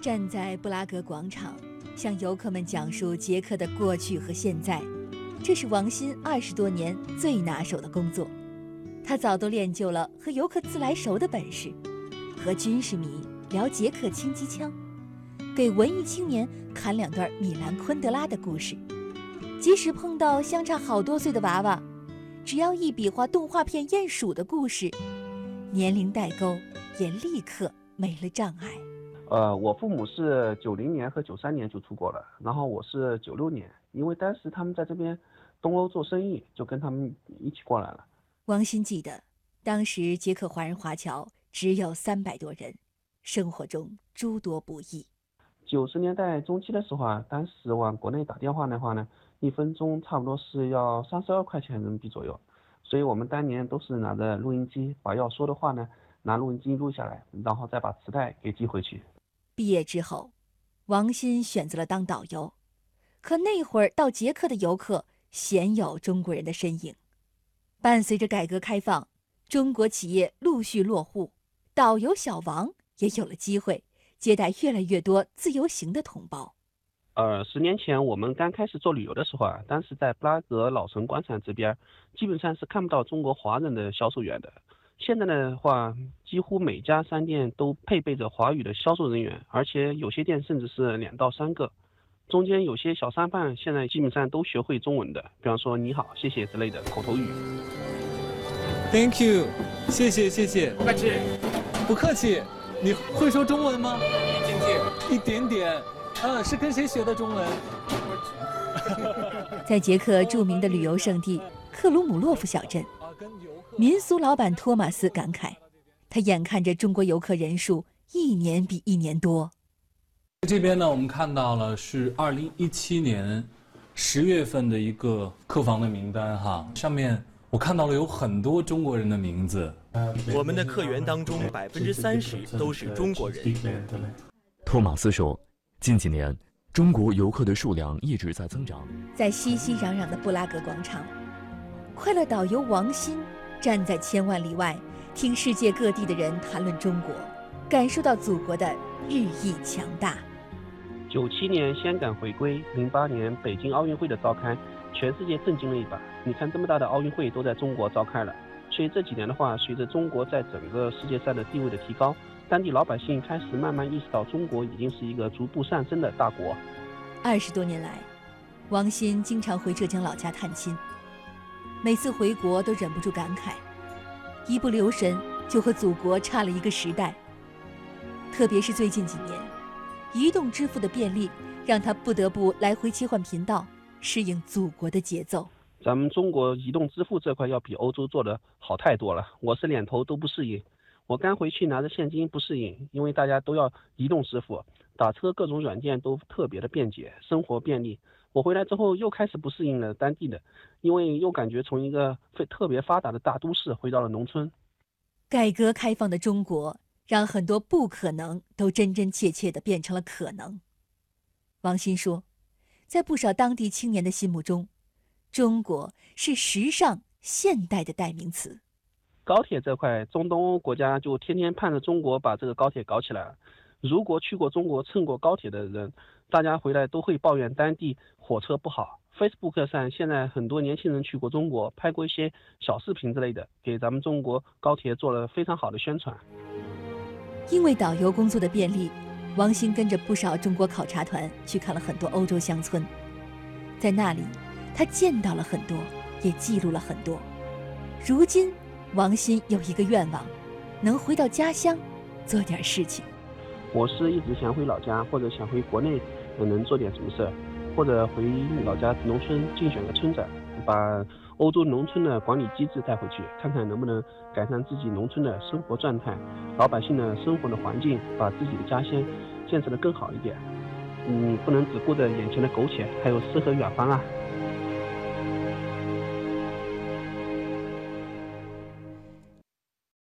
站在布拉格广场，向游客们讲述捷克的过去和现在，这是王鑫二十多年最拿手的工作。他早都练就了和游客自来熟的本事，和军事迷聊捷克轻机枪，给文艺青年侃两段米兰昆德拉的故事。即使碰到相差好多岁的娃娃，只要一比划动画片鼹鼠的故事，年龄代沟也立刻没了障碍。呃，我父母是九零年和九三年就出国了，然后我是九六年，因为当时他们在这边东欧做生意，就跟他们一起过来了。王鑫记得，当时捷克华人华侨只有三百多人，生活中诸多不易。九十年代中期的时候啊，当时往国内打电话的话呢，一分钟差不多是要三十二块钱人民币左右，所以我们当年都是拿着录音机，把要说的话呢拿录音机录下来，然后再把磁带给寄回去。毕业之后，王鑫选择了当导游。可那会儿到捷克的游客鲜有中国人的身影。伴随着改革开放，中国企业陆续落户，导游小王也有了机会接待越来越多自由行的同胞。呃，十年前我们刚开始做旅游的时候啊，当时在布拉格老城广场这边，基本上是看不到中国华人的销售员的。现在的话，几乎每家商店都配备着华语的销售人员，而且有些店甚至是两到三个。中间有些小商贩现在基本上都学会中文的，比方说你好、谢谢之类的口头语。Thank you，谢谢谢谢，不客气，不客气。你会说中文吗？一点点，一点点。嗯，是跟谁学的中文？在捷克著名的旅游胜地克鲁姆洛夫小镇。民俗老板托马斯感慨，他眼看着中国游客人数一年比一年多。这边呢，我们看到了是二零一七年十月份的一个客房的名单哈，上面我看到了有很多中国人的名字。我们的客源当中百分之三十都是中国人。托马斯说，近几年中国游客的数量一直在增长。在熙熙攘攘的布拉格广场，快乐导游王鑫。站在千万里外，听世界各地的人谈论中国，感受到祖国的日益强大。九七年香港回归，零八年北京奥运会的召开，全世界震惊了一把。你看这么大的奥运会都在中国召开了，所以这几年的话，随着中国在整个世界上的地位的提高，当地老百姓开始慢慢意识到中国已经是一个逐步上升的大国。二十多年来，王鑫经常回浙江老家探亲。每次回国都忍不住感慨，一不留神就和祖国差了一个时代。特别是最近几年，移动支付的便利让他不得不来回切换频道，适应祖国的节奏。咱们中国移动支付这块要比欧洲做的好太多了，我是两头都不适应。我刚回去拿着现金不适应，因为大家都要移动支付，打车各种软件都特别的便捷，生活便利。我回来之后又开始不适应了当地的，因为又感觉从一个非特别发达的大都市回到了农村。改革开放的中国让很多不可能都真真切切的变成了可能。王鑫说，在不少当地青年的心目中，中国是时尚现代的代名词。高铁这块，中东欧国家就天天盼着中国把这个高铁搞起来了。如果去过中国、乘过高铁的人，大家回来都会抱怨当地火车不好。Facebook 上现在很多年轻人去过中国，拍过一些小视频之类的，给咱们中国高铁做了非常好的宣传。因为导游工作的便利，王鑫跟着不少中国考察团去看了很多欧洲乡村，在那里，他见到了很多，也记录了很多。如今，王鑫有一个愿望，能回到家乡，做点事情。我是一直想回老家，或者想回国内，我能做点什么事，或者回老家农村竞选个村长，把欧洲农村的管理机制带回去，看看能不能改善自己农村的生活状态，老百姓的生活的环境，把自己的家乡建设的更好一点。你，不能只顾着眼前的苟且，还有诗和远方啊。